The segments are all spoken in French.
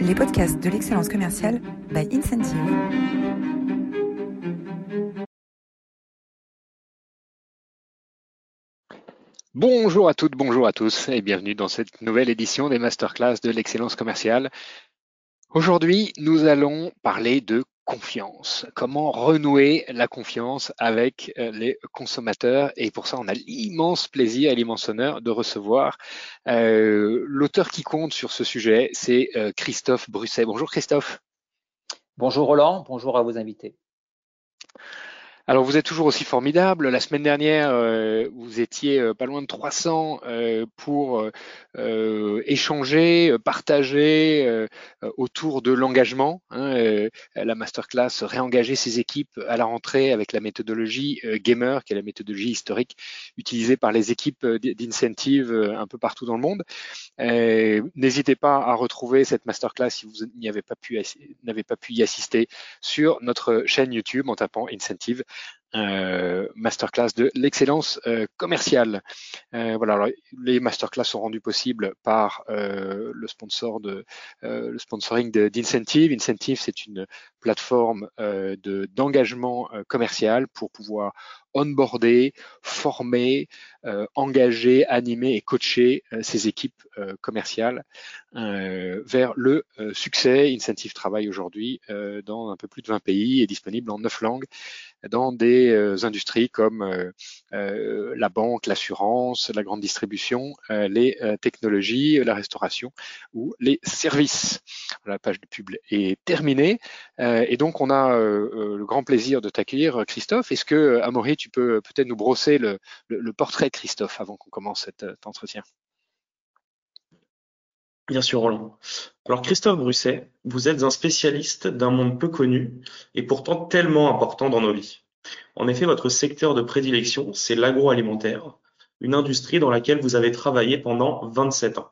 les podcasts de l'excellence commerciale by Incentive. Bonjour à toutes, bonjour à tous et bienvenue dans cette nouvelle édition des masterclass de l'excellence commerciale. Aujourd'hui, nous allons parler de confiance. Comment renouer la confiance avec euh, les consommateurs? Et pour ça, on a l'immense plaisir et l'immense honneur de recevoir euh, l'auteur qui compte sur ce sujet, c'est euh, Christophe Brusset. Bonjour Christophe. Bonjour Roland, bonjour à vos invités. Alors vous êtes toujours aussi formidable. La semaine dernière, euh, vous étiez euh, pas loin de 300 euh, pour échanger, partager autour de l'engagement. Hein, la masterclass réengager ses équipes à la rentrée avec la méthodologie Gamer, qui est la méthodologie historique utilisée par les équipes d'incentive un peu partout dans le monde. N'hésitez pas à retrouver cette masterclass si vous n'avez pas pu n'avez pas pu y assister sur notre chaîne YouTube en tapant Incentive euh, masterclass de l'excellence euh, commerciale. Euh, voilà, les masterclass sont rendus possibles par euh, le sponsor de le sponsoring d'Incentive. Incentive, c'est une plateforme de d'engagement commercial pour pouvoir onboarder, former, engager, animer et coacher ces équipes commerciales vers le succès. Incentive travaille aujourd'hui dans un peu plus de 20 pays et disponible en 9 langues dans des euh, industries comme euh, euh, la banque, l'assurance, la grande distribution, les technologies, la restauration ou les services. La page de pub est terminée et donc on a le grand plaisir de t'accueillir, Christophe. Est-ce que, Amaury, tu peux peut-être nous brosser le, portrait de Christophe avant qu'on commence cet entretien? Bien sûr, Roland. Alors, Christophe Brusset, vous êtes un spécialiste d'un monde peu connu et pourtant tellement important dans nos vies. En effet, votre secteur de prédilection, c'est l'agroalimentaire, une industrie dans laquelle vous avez travaillé pendant 27 ans.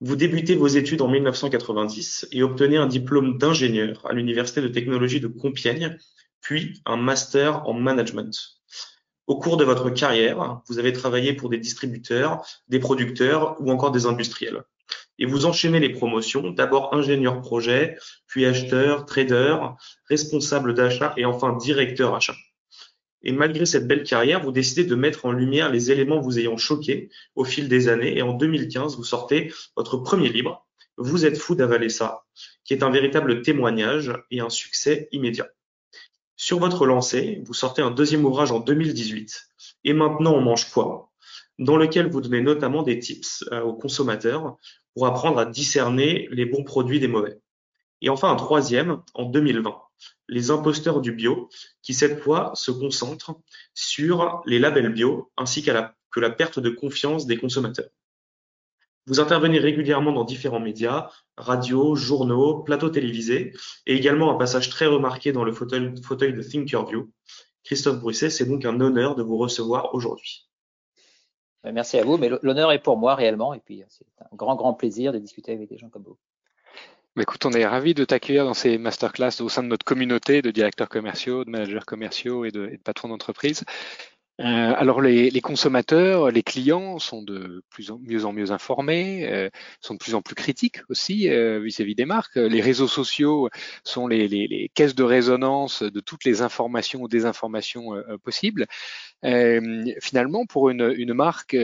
Vous débutez vos études en 1990 et obtenez un diplôme d'ingénieur à l'Université de technologie de Compiègne, puis un master en management. Au cours de votre carrière, vous avez travaillé pour des distributeurs, des producteurs ou encore des industriels et vous enchaînez les promotions, d'abord ingénieur projet, puis acheteur, trader, responsable d'achat et enfin directeur achat. Et malgré cette belle carrière, vous décidez de mettre en lumière les éléments vous ayant choqué au fil des années et en 2015, vous sortez votre premier livre, Vous êtes fou d'avaler ça, qui est un véritable témoignage et un succès immédiat. Sur votre lancée, vous sortez un deuxième ouvrage en 2018. Et maintenant, on mange quoi? Dans lequel vous donnez notamment des tips euh, aux consommateurs pour apprendre à discerner les bons produits des mauvais. Et enfin, un troisième en 2020, les imposteurs du bio, qui cette fois se concentrent sur les labels bio ainsi que la perte de confiance des consommateurs. Vous intervenez régulièrement dans différents médias, radio, journaux, plateaux télévisés, et également un passage très remarqué dans le fauteuil, fauteuil de Thinkerview. Christophe Brusset, c'est donc un honneur de vous recevoir aujourd'hui. Ben, merci à vous, mais l'honneur est pour moi réellement, et puis c'est un grand, grand plaisir de discuter avec des gens comme vous. Bah, écoute, on est ravis de t'accueillir dans ces masterclass au sein de notre communauté de directeurs commerciaux, de managers commerciaux et de, et de patrons d'entreprise. Euh, alors les, consommateurs, les clients sont de plus en mieux en mieux informés, euh, sont de plus en plus critiques aussi euh, vis-à-vis des marques. Les réseaux sociaux sont les, caisses de résonance de toutes les informations ou désinformations possibles. finalement, pour une marque,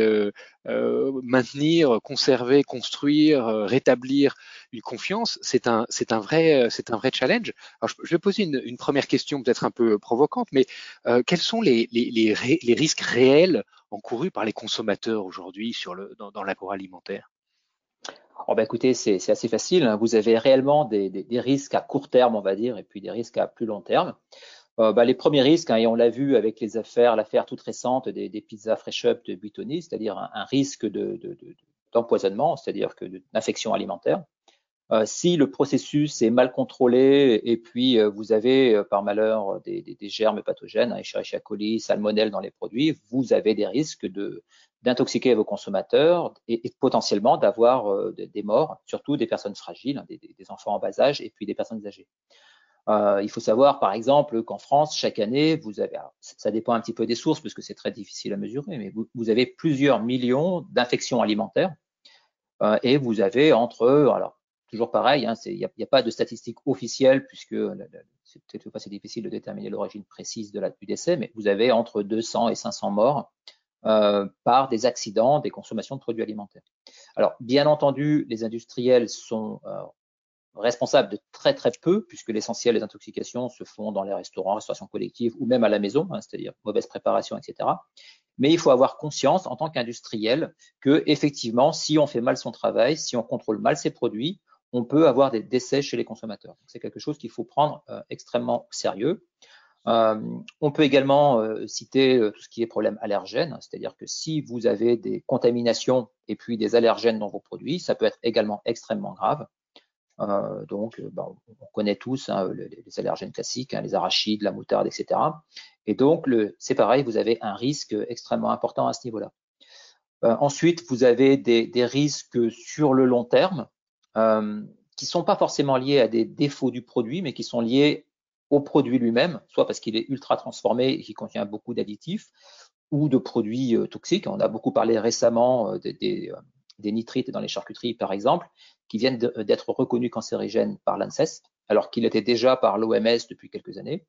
maintenir, conserver, construire, rétablir une confiance, c'est un, c'est un vrai, challenge. Alors, je, vais poser une, première question peut-être un peu provocante, mais quels sont les, risques réels encourus par les consommateurs aujourd'hui dans, l'agroalimentaire oh ben écoutez, c'est assez facile. Hein. Vous avez réellement des, des, risques à court terme, on va dire, et puis des risques à plus long terme. Euh, bah, les premiers risques, hein, et on l'a vu avec les affaires, l'affaire toute récente des, des pizzas fresh up de Buitoni, c'est-à-dire un, risque d'empoisonnement, de, de, c'est-à-dire que d'infection alimentaire. Euh, si le processus est mal contrôlé et puis euh, vous avez euh, par malheur des, des, germes pathogènes, hein, coli, salmonelle dans les produits, vous avez des risques d'intoxiquer vos consommateurs et, potentiellement d'avoir des morts, surtout des personnes fragiles, hein, des, enfants en bas âge et puis des personnes âgées. Euh, il faut savoir, par exemple, qu'en France, chaque année, vous avez, ça dépend un petit peu des sources parce que c'est très difficile à mesurer, mais vous, avez plusieurs millions d'infections alimentaires euh, et vous avez entre, alors toujours pareil, hein, il n'y a, pas de statistiques officielles puisque c'est peut-être pas difficile de déterminer l'origine précise de la, du décès, mais vous avez entre 200 et 500 morts euh, par des accidents, des consommations de produits alimentaires. Alors, bien entendu, les industriels sont responsables de très très peu, puisque l'essentiel des intoxications se font dans les restaurants, restauration collective ou même à la maison, hein, c'est-à-dire mauvaise préparation, etc. Mais il faut avoir conscience en tant qu'industriel que effectivement, si on fait mal son travail, si on contrôle mal ses produits, on peut avoir des décès chez les consommateurs. C'est quelque chose qu'il faut prendre euh, extrêmement sérieux. Euh, on peut également euh, citer tout ce qui est problème allergène, c'est-à-dire que si vous avez des contaminations et puis des allergènes dans vos produits, ça peut être également extrêmement grave. Donc, bah, on connaît tous hein, les, allergènes classiques, hein, les arachides, la moutarde, etc. Et donc, c'est pareil, vous avez un risque extrêmement important à ce niveau-là. ensuite, vous avez des, risques sur le long terme, euh, qui sont pas forcément liés à des défauts du produit, mais qui sont liés au produit lui-même, soit parce qu'il est ultra transformé et qu'il contient beaucoup d'additifs, ou de produits euh, toxiques. On a beaucoup parlé récemment euh, des, nitrites dans les charcuteries, par exemple, qui viennent d'être reconnus cancérigènes par l'ANSES, alors qu'il était déjà par l'OMS depuis quelques années.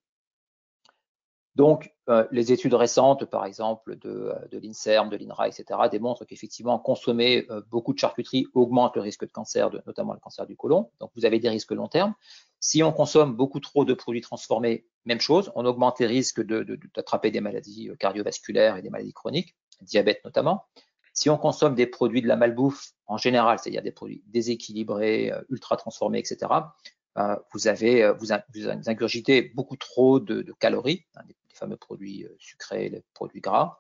Donc, euh, les études récentes, par exemple, de, euh, l'INSERM, de l'INRA, etc., démontrent qu'effectivement, consommer euh, beaucoup de charcuterie augmente le risque de cancer, notamment le cancer du côlon. Donc, vous avez des risques long terme. Si on consomme beaucoup trop de produits transformés, même chose, on augmente les risques d'attraper de, des maladies cardiovasculaires et des maladies chroniques, diabète notamment. Si on consomme des produits de la malbouffe en général, c'est-à-dire des produits déséquilibrés, ultra transformés, etc., vous avez vous, ingurgitez beaucoup trop de, calories, hein, fameux produits euh, sucrés, les produits gras,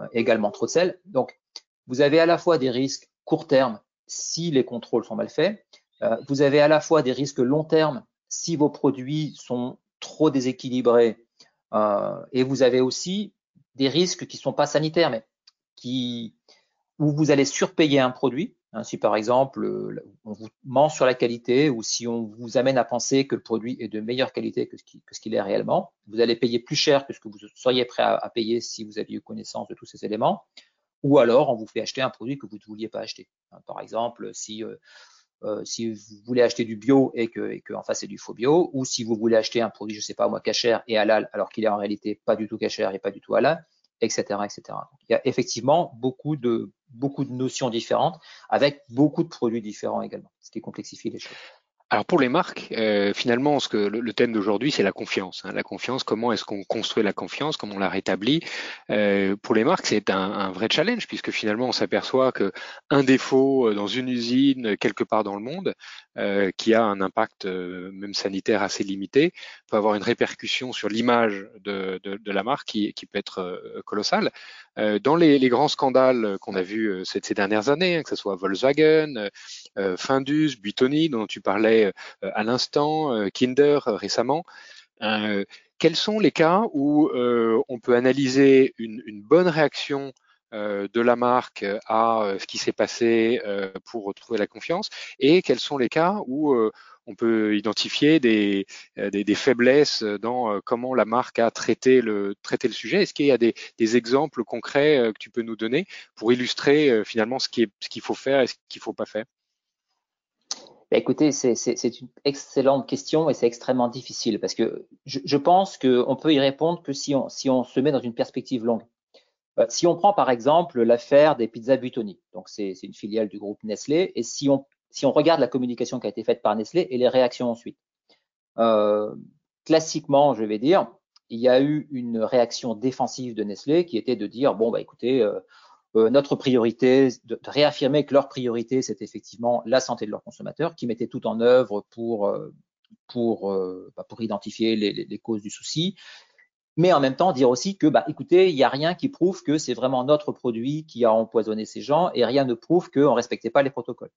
euh, également trop de sel. Donc, vous avez à la fois des risques court terme si les contrôles sont mal faits, euh, vous avez à la fois des risques long terme si vos produits sont trop déséquilibrés, et vous avez aussi des risques qui ne sont pas sanitaires, mais qui, où vous allez surpayer un produit, Hein, si par exemple euh, on vous ment sur la qualité ou si on vous amène à penser que le produit est de meilleure qualité que ce qu'il est réellement, vous allez payer plus cher que ce que vous seriez prêt à, payer si vous aviez eu connaissance de tous ces éléments. Ou alors on vous fait acheter un produit que vous ne vouliez pas acheter. Hein, par exemple, si euh, euh, si vous voulez acheter du bio et que, en face c'est du faux bio, ou si vous voulez acheter un produit, je sais pas moi, cachère et halal, alors qu'il est en réalité pas du tout cachère et pas du tout halal, etc., etc. il y a effectivement beaucoup de, beaucoup de notions différentes avec beaucoup de produits différents également, ce qui complexifie les choses. Alors pour les marques, euh, finalement, ce que le, thème d'aujourd'hui, c'est la confiance. Hein. La confiance, comment est-ce qu'on construit la confiance, comment on la rétablit? Euh, pour les marques, c'est un, un, vrai challenge puisque finalement, on s'aperçoit que un défaut euh, dans une usine quelque part dans le monde, euh, qui a un impact euh, même sanitaire assez limité, peut avoir une répercussion sur l'image de, de, de, la marque qui, qui peut être colossale. dans les, les, grands scandales qu'on a vus ces, ces, dernières années, hein, que ce soit Volkswagen, Findus, Buitoni, dont tu parlais euh, à l'instant, euh, Kinder euh, récemment. quels sont les cas où on peut analyser une, bonne réaction de la marque à ce qui s'est passé pour retrouver la confiance? Et quels sont les cas où on peut identifier des, des, faiblesses dans comment la marque a traité le, traité le sujet? Est-ce qu'il y a des, des, exemples concrets que tu peux nous donner pour illustrer finalement ce qu'il faut faire et ce qu'il ne faut pas faire? Bah, écoutez, c'est une excellente question et c'est extrêmement difficile parce que je, je pense qu'on peut y répondre que si on, si on se met dans une perspective longue. Euh, si on prend par exemple l'affaire des pizzas Buitoni, donc c'est une filiale du groupe Nestlé, et si on, si on regarde la communication qui a été faite par Nestlé et les réactions ensuite. Euh, classiquement, je vais dire, il y a eu une réaction défensive de Nestlé qui était de dire bon bah écoutez, euh, euh, notre priorité, de, réaffirmer que leur priorité, c'est effectivement la santé de leurs consommateurs, qui mettaient tout en œuvre pour, euh, pour, euh, bah, pour identifier les, les, causes du souci, mais en même temps dire aussi que, bah, écoutez, il n'y a rien qui prouve que c'est vraiment notre produit qui a empoisonné ces gens, et rien ne prouve qu'on ne respectait pas les protocoles.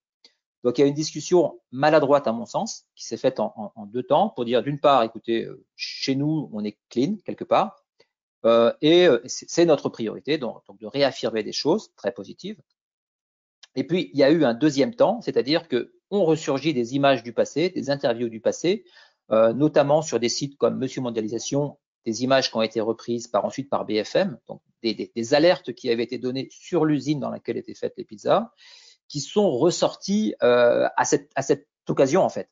Donc il y a une discussion maladroite à mon sens, qui s'est faite en, en, deux temps, pour dire d'une part, écoutez, chez nous, on est clean quelque part, euh, et euh, c'est notre priorité, donc, de réaffirmer des choses très positives. Et puis, il y a eu un deuxième temps, c'est-à-dire que on ressurgit des images du passé, des interviews du passé, euh, notamment sur des sites comme Monsieur Mondialisation, des images qui ont été reprises par ensuite par BFM, donc des, des, des alertes qui avaient été données sur l'usine dans laquelle étaient faites les pizzas, qui sont ressorties euh, à, cette, à, cette, occasion, en fait,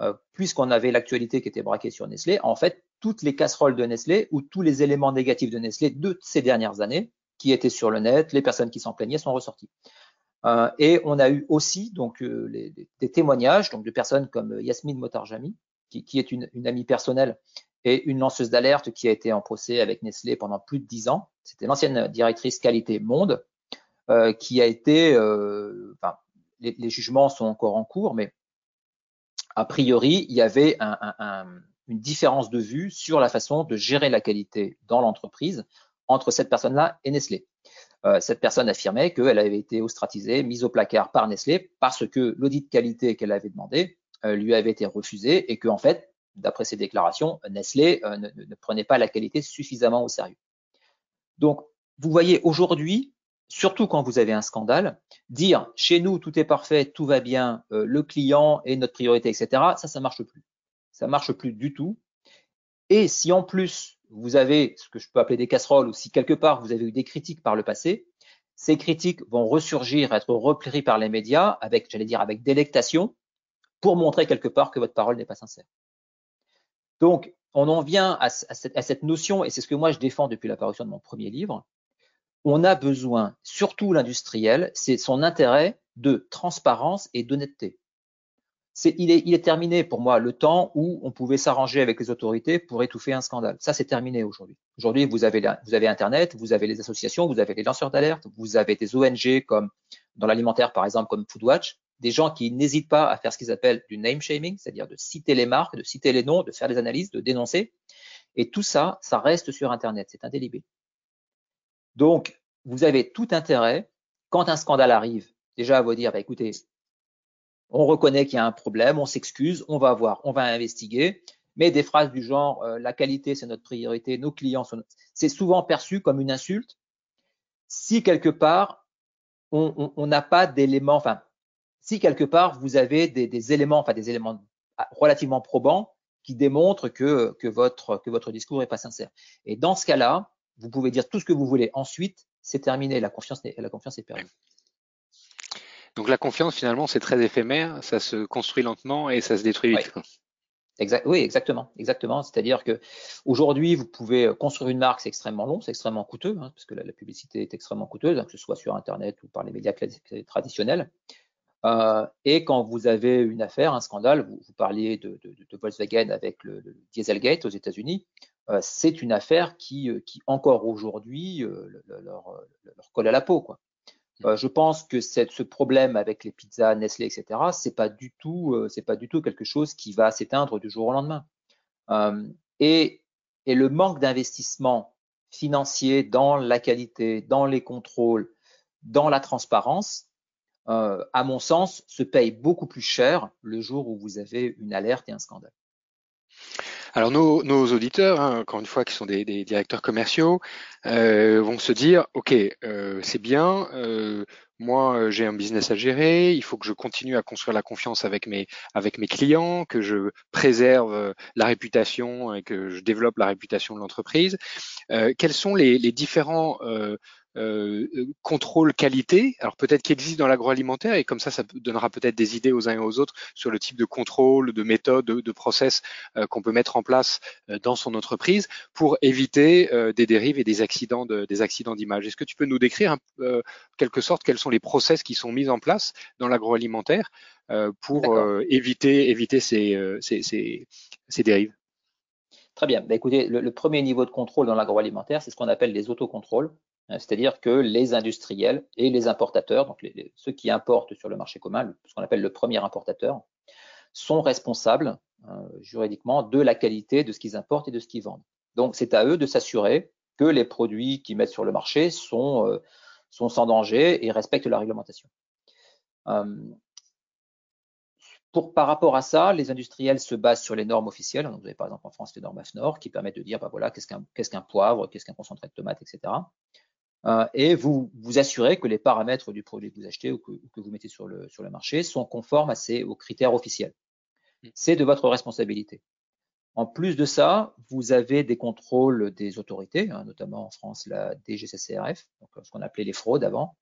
euh, puisqu'on avait l'actualité qui était braquée sur Nestlé, en fait, toutes les casseroles de Nestlé ou tous les éléments négatifs de Nestlé de ces dernières années qui étaient sur le net, les personnes qui s'en plaignaient sont ressorties. Euh, et on a eu aussi donc euh, des témoignages donc de personnes comme Yasmine Motarjami, qui, est une, amie personnelle et une lanceuse d'alerte qui a été en procès avec Nestlé pendant plus de dix ans. C'était l'ancienne directrice qualité Monde, qui a été, enfin, les, jugements sont encore en cours, mais a priori, il y avait un, un, une différence de vue sur la façon de gérer la qualité dans l'entreprise entre cette personne-là et Nestlé. Euh, cette personne affirmait qu'elle avait été ostratisée, mise au placard par Nestlé parce que l'audit de qualité qu'elle avait demandé euh, lui avait été refusé et que, en fait, d'après ses déclarations, Nestlé euh, ne, prenait pas la qualité suffisamment au sérieux. Donc, vous voyez aujourd'hui, surtout quand vous avez un scandale, dire chez nous tout est parfait, tout va bien, euh, le client est notre priorité, etc. Ça, ça marche plus. Ça marche plus du tout. Et si en plus vous avez ce que je peux appeler des casseroles, ou si quelque part vous avez eu des critiques par le passé, ces critiques vont ressurgir, être repris par les médias avec, j'allais dire, avec délectation, pour montrer quelque part que votre parole n'est pas sincère. Donc, on en vient à, cette, à cette, notion, et c'est ce que moi je défends depuis l'apparition de mon premier livre. On a besoin, surtout l'industriel, c'est son intérêt de transparence et d'honnêteté. C'est, il, est, il est terminé pour moi le temps où on pouvait s'arranger avec les autorités pour étouffer un scandale. Ça, c'est terminé aujourd'hui. Aujourd'hui, vous avez, vous avez Internet, vous avez les associations, vous avez les lanceurs d'alerte, vous avez des ONG comme dans l'alimentaire, par exemple, comme Foodwatch, des gens qui n'hésitent pas à faire ce qu'ils appellent du name shaming, c'est-à-dire de citer les marques, de citer les noms, de faire des analyses, de dénoncer. Et tout ça, ça reste sur Internet, c'est indélébile. Donc, vous avez tout intérêt, quand un scandale arrive, déjà à vous dire, bah, écoutez, on reconnaît qu'il y a un problème, on s'excuse, on va voir, on va investiguer. Mais des phrases du genre euh, la qualité c'est notre priorité, nos clients sont, c'est souvent perçu comme une insulte. Si quelque part on n'a pas d'éléments, enfin si quelque part vous avez des, des, éléments, enfin des éléments relativement probants qui démontrent que, que, votre, que votre discours n'est pas sincère. Et dans ce cas-là, vous pouvez dire tout ce que vous voulez. Ensuite, c'est terminé, la confiance, la confiance est perdue. Donc la confiance, finalement, c'est très éphémère, ça se construit lentement et ça se détruit vite. Oui. Exact, oui, exactement, exactement. C'est-à-dire que aujourd'hui, vous pouvez construire une marque, c'est extrêmement long, c'est extrêmement coûteux, hein, parce que la, la, publicité est extrêmement coûteuse, hein, que ce soit sur Internet ou par les médias traditionnels. Euh, et quand vous avez une affaire, un scandale, vous, vous parliez de, de, de, Volkswagen avec le, le Dieselgate aux États-Unis, euh, c'est une affaire qui, euh, qui encore aujourd'hui euh, leur, leur colle à la peau, quoi. Euh, je pense que cette, ce problème avec les pizzas Nestlé, etc., c'est pas du tout, euh, c'est pas du tout quelque chose qui va s'éteindre du jour au lendemain. Euh, et, et, le manque d'investissement financier dans la qualité, dans les contrôles, dans la transparence, euh, à mon sens, se paye beaucoup plus cher le jour où vous avez une alerte et un scandale. Alors nos, auditeurs, hein, encore une fois, qui sont des, directeurs commerciaux, euh, vont se dire, ok, euh, c'est bien, euh, moi j'ai un business à gérer, il faut que je continue à construire la confiance avec mes clients, que je préserve la réputation et que je développe la réputation de l'entreprise. Quels sont les différents euh, euh, contrôle qualité, alors peut-être qui existe dans l'agroalimentaire et comme ça, ça donnera peut-être des idées aux uns et aux autres sur le type de contrôle, de méthode, de, de process euh, qu'on peut mettre en place euh, dans son entreprise pour éviter des dérives et des accidents de, des accidents d'image. Est-ce que tu peux nous décrire en quelque sorte quels sont les process qui sont mis en place dans l'agroalimentaire pour éviter éviter ces, ces, ces, ces dérives? Très bien. Bah, écoutez, le, le, premier niveau de contrôle dans l'agroalimentaire, c'est ce qu'on appelle les autocontrôles. Hein, c'est-à-dire que les industriels et les importateurs, donc ceux qui importent sur le marché commun, ce qu'on appelle le premier importateur, sont responsables euh, juridiquement de la qualité de ce qu'ils importent et de ce qu'ils vendent. Donc c'est à eux de s'assurer que les produits qu'ils mettent sur le marché sont, euh, sans danger et respectent la réglementation. Euh, par rapport à ça, les industriels se basent sur les normes officielles. Donc, vous avez par exemple en France les normes AFNOR qui permettent de dire bah qu'est-ce qu'un qu qu poivre, qu'est-ce qu'un concentré de tomate, etc euh, et vous vous assurez que les paramètres du produit que vous achetez ou que, que vous mettez sur le, sur le marché sont conformes à ces, aux critères officiels. Mm. C'est de votre responsabilité. En plus de ça, vous avez des contrôles des autorités, hein, notamment en France la DGCCRF, donc ce qu'on appelait les fraudes avant,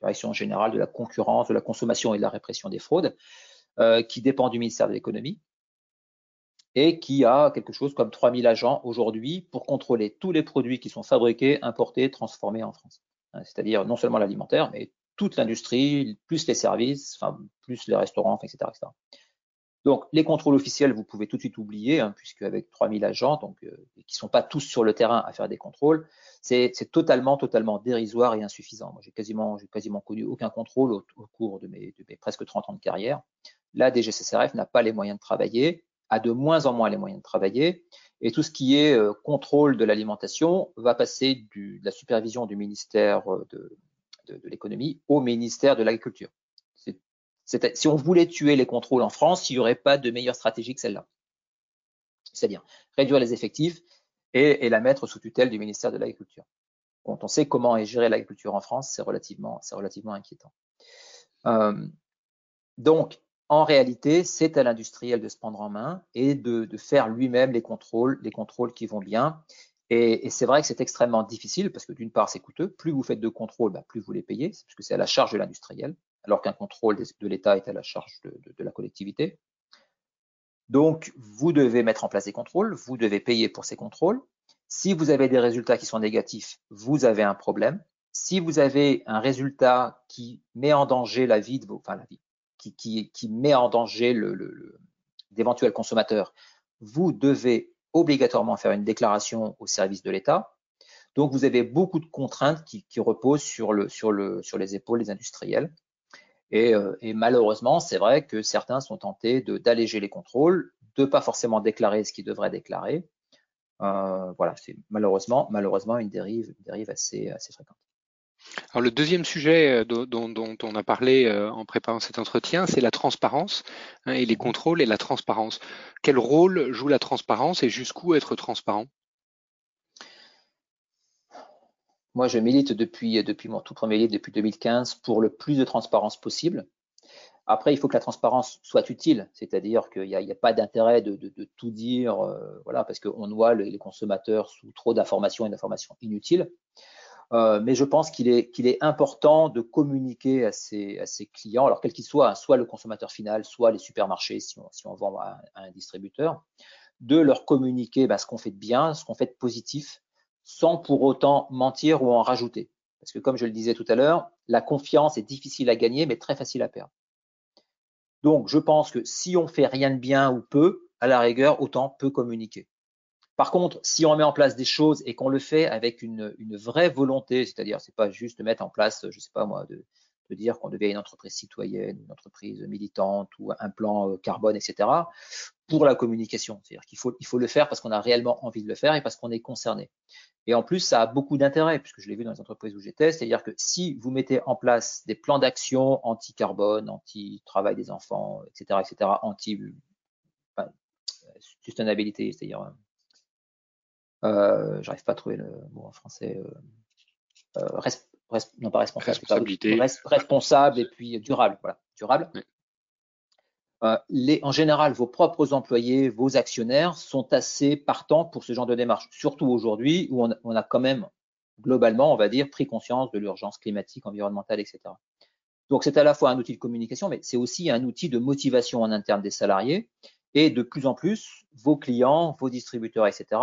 Direction générale de la concurrence, de la consommation et de la répression des fraudes, qui dépend du ministère de l'économie et qui a quelque chose comme 3000 agents aujourd'hui pour contrôler tous les produits qui sont fabriqués, importés, transformés en France. Hein, c'est-à-dire non seulement l'alimentaire, mais toute l'industrie, plus les services, enfin, plus les restaurants, etc., etc. Donc, les contrôles officiels, vous pouvez tout de suite oublier, hein, puisque avec 3000 agents, donc, euh, qui sont pas tous sur le terrain à faire des contrôles, c'est totalement, totalement dérisoire et insuffisant. Moi, j'ai quasiment, quasiment connu aucun contrôle au, cours de mes, de mes, presque 30 ans de carrière. La DGCCRF n'a pas les moyens de travailler, a de moins en moins les moyens de travailler, et tout ce qui est euh, contrôle de l'alimentation va passer du, de la supervision du ministère euh, de, de, de l'économie au ministère de l'agriculture si on voulait tuer les contrôles en France, il n'y aurait pas de meilleure stratégie que celle-là. C'est-à-dire réduire les effectifs et, la mettre sous tutelle du ministère de l'Agriculture. Quand on sait comment est gérée l'agriculture en France, c'est relativement, relativement inquiétant. Euh, donc, en réalité, c'est à l'industriel de se prendre en main et de, faire lui-même les contrôles, les contrôles qui vont bien. Et, c'est vrai que c'est extrêmement difficile parce que d'une part, c'est coûteux. Plus vous faites de contrôles, bah, plus vous les payez, parce que c'est à la charge de l'industriel alors qu'un contrôle de l'État est à la charge de, la collectivité. Donc, vous devez mettre en place des contrôles, vous devez payer pour ces contrôles. Si vous avez des résultats qui sont négatifs, vous avez un problème. Si vous avez un résultat qui met en danger la vie de vos, enfin la vie, qui, met en danger d'éventuels consommateurs, vous devez obligatoirement faire une déclaration au service de l'État. Donc, vous avez beaucoup de contraintes qui, reposent sur, le, sur, le, sur les épaules des industriels. Euh, et, malheureusement, c'est vrai que certains sont tentés d'alléger les contrôles, de pas forcément déclarer ce qu'ils devraient déclarer. Euh, voilà, c'est malheureusement, malheureusement une dérive, assez fréquente. Alors le deuxième sujet euh, dont, on a parlé en préparant cet entretien, c'est la transparence hein, et les contrôles et la transparence. Quel rôle joue la transparence et jusqu'où être transparent? Moi, je milite depuis, depuis mon tout premier livre, depuis 2015, pour le plus de transparence possible. Après, il faut que la transparence soit utile, c'est-à-dire qu'il n'y a, pas d'intérêt de, tout dire, euh, voilà, parce qu'on noie les, consommateurs sous trop d'informations et d'informations inutiles. Euh, mais je pense qu'il est, qu'il est important de communiquer à ses, clients, alors quel qu'il soit, hein, soit le consommateur final, soit les supermarchés si on, si on vend à, un distributeur, de leur communiquer ben, ce qu'on fait de bien, ce qu'on fait de positif, sans pour autant mentir ou en rajouter. Parce que comme je le disais tout à l'heure, la confiance est difficile à gagner, mais très facile à perdre. Donc, je pense que si on fait rien de bien ou peu, à la rigueur, autant peu communiquer. Par contre, si on met en place des choses et qu'on le fait avec une, vraie volonté, c'est-à-dire c'est pas juste mettre en place, je sais pas moi, de, dire qu'on devient une entreprise citoyenne, une entreprise militante ou un plan euh, carbone, etc. pour la communication. C'est-à-dire qu'il faut, il faut le faire parce qu'on a réellement envie de le faire et parce qu'on est concerné. Et en plus, ça a beaucoup d'intérêt, puisque je l'ai vu dans les entreprises où j'étais, c'est-à-dire que si vous mettez en place des plans d'action anti-carbone, anti-travail des enfants, etc., etc., anti enfin, sustainability, c'est-à-dire, euh j'arrive pas à trouver le mot en français, euh, euh non pas responsable, responsable et puis durable, voilà, durable. Euh, les, en général, vos propres employés, vos actionnaires sont assez partants pour ce genre de démarche, surtout aujourd'hui où on, on, a quand même globalement, on va dire, pris conscience de l'urgence climatique, environnementale, etc. Donc c'est à la fois un outil de communication, mais c'est aussi un outil de motivation en interne des salariés. Et de plus en plus, vos clients, vos distributeurs, etc.,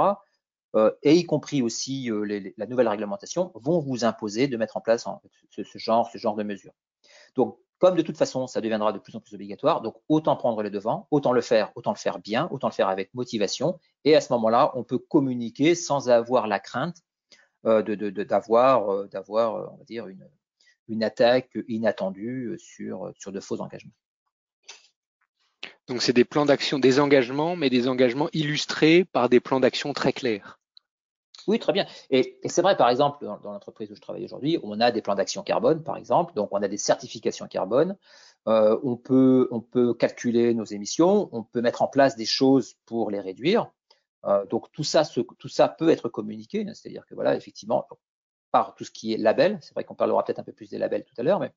euh, et y compris aussi euh, la nouvelle réglementation, vont vous imposer de mettre en place ce, genre, ce genre de mesures. Donc, comme de toute façon, ça deviendra de plus en plus obligatoire, donc autant prendre les devants, autant le faire, autant le faire bien, autant le faire avec motivation. Et à ce moment-là, on peut communiquer sans avoir la crainte euh, d'avoir, d'avoir, on va dire, une, une attaque inattendue sur, sur de faux engagements. Donc c'est des plans d'action, des engagements, mais des engagements illustrés par des plans d'action très clairs. Oui, très bien. Et, c'est vrai, par exemple, dans, l'entreprise où je travaille aujourd'hui, on a des plans d'action carbone, par exemple, donc on a des certifications carbone. Euh, on, peut, on peut calculer nos émissions, on peut mettre en place des choses pour les réduire. Euh, donc tout ça, tout ça peut être communiqué, c'est-à-dire que voilà, effectivement, par tout ce qui est label, c'est vrai qu'on parlera peut-être un peu plus des labels tout à l'heure, mais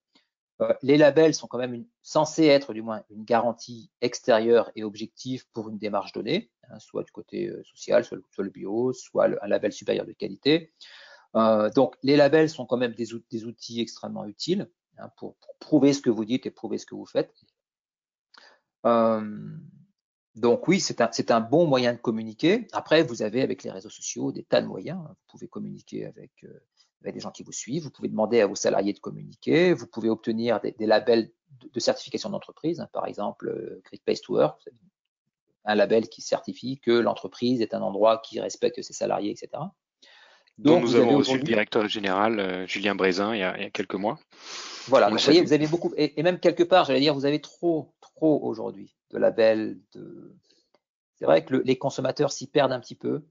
euh, les labels sont quand même censés être du moins une garantie extérieure et objective pour une démarche donnée, hein, soit du côté euh, social, soit le, bio, soit un label supérieur de qualité. Euh, donc les labels sont quand même des, outils extrêmement utiles hein, pour, prouver ce que vous dites et prouver ce que vous faites. donc oui, c'est un, un, bon moyen de communiquer. Après, vous avez avec les réseaux sociaux des tas de moyens. Vous pouvez communiquer avec, avec des gens qui vous suivent. Vous pouvez demander à vos salariés de communiquer. Vous pouvez obtenir des, labels de, certification d'entreprise. Hein. par exemple, Great Place to Work, un label qui certifie que l'entreprise est un endroit qui respecte ses salariés, etc. Donc, nous avons reçu le directeur général euh, Julien Brézin il y, a, quelques mois. Voilà, vous voyez, vous avez beaucoup, et, même quelque part, j'allais dire, vous avez trop, trop aujourd'hui de labels. De... C'est vrai que les consommateurs s'y perdent un petit peu